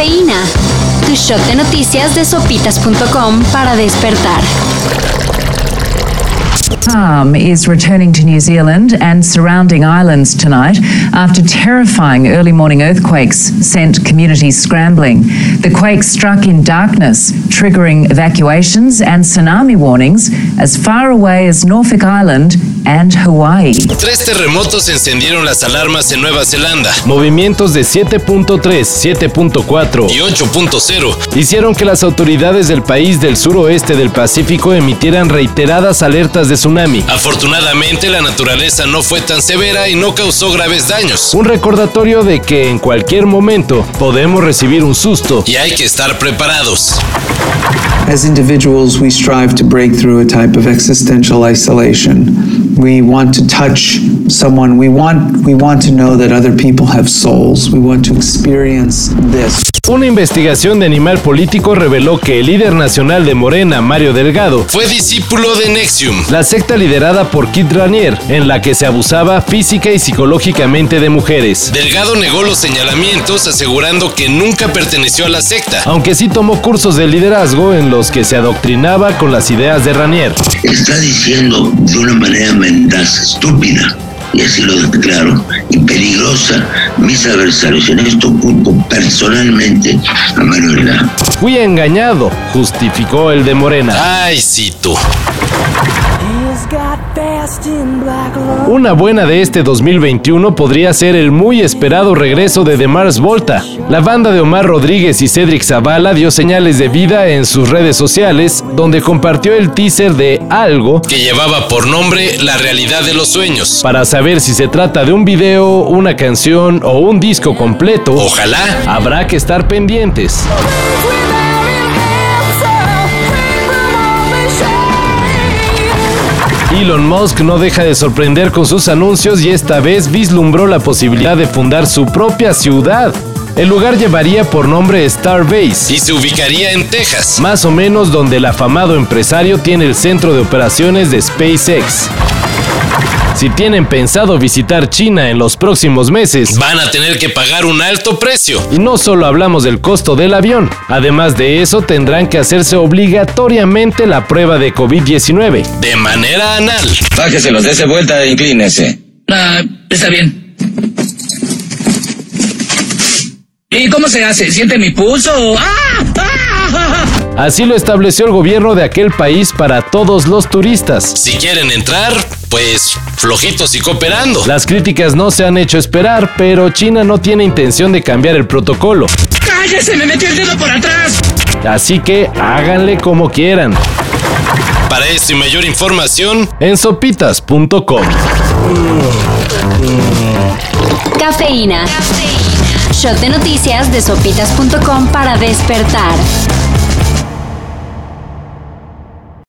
Cafeína. Tu shot de noticias de sopitas.com para despertar. Is returning to New Zealand and surrounding islands tonight after terrifying early morning earthquakes sent communities scrambling. The quake struck in darkness, triggering evacuations and tsunami warnings as far away as Norfolk Island and Hawaii. Tres terremotos encendieron las alarmas en Nueva Zelanda. Movimientos de 7.3, 7.4 y 8.0 hicieron que las autoridades del país del suroeste del Pacífico emitieran reiteradas alertas de tsunami. Afortunadamente, la naturaleza no fue tan severa y no causó graves daños. Un recordatorio de que en cualquier momento podemos recibir un susto y hay que estar preparados. As individuals, we strive to break through a type of existential isolation. We want to touch someone. We want we want to know that other people have souls. We want to experience this. Una investigación de Animal Político reveló que el líder nacional de Morena, Mario Delgado, fue discípulo de Nexium, la secta liderada por Kid Ranier, en la que se abusaba física y psicológicamente de mujeres. Delgado negó los señalamientos asegurando que nunca perteneció a la secta, aunque sí tomó cursos de liderazgo en los que se adoctrinaba con las ideas de Ranier. Está diciendo de una manera mendaz, estúpida, y así lo declaro, y peligrosa mis adversarios. En esto culpo personalmente a Manuel. Fui engañado, justificó el de Morena. Ay, sí, tú. Una buena de este 2021 podría ser el muy esperado regreso de The Mars Volta. La banda de Omar Rodríguez y Cedric Zavala dio señales de vida en sus redes sociales, donde compartió el teaser de Algo que llevaba por nombre La realidad de los sueños. Para saber si se trata de un video, una canción o un disco completo, ojalá, habrá que estar pendientes. Elon Musk no deja de sorprender con sus anuncios y esta vez vislumbró la posibilidad de fundar su propia ciudad. El lugar llevaría por nombre Starbase y se ubicaría en Texas, más o menos donde el afamado empresario tiene el centro de operaciones de SpaceX. Si tienen pensado visitar China en los próximos meses, van a tener que pagar un alto precio. Y no solo hablamos del costo del avión, además de eso tendrán que hacerse obligatoriamente la prueba de COVID-19, de manera anal. Bájeselos, dése vuelta e inclínese. Ah, está bien. ¿Y cómo se hace? ¿Siente mi pulso? ¡Ah! ¡Ah! Así lo estableció el gobierno de aquel país para todos los turistas. Si quieren entrar, pues flojitos y cooperando. Las críticas no se han hecho esperar, pero China no tiene intención de cambiar el protocolo. ¡Cállese! ¡Me metió el dedo por atrás! Así que háganle como quieran. Para esto y mayor información, en sopitas.com. Cafeína. Shot de noticias de sopitas.com para despertar.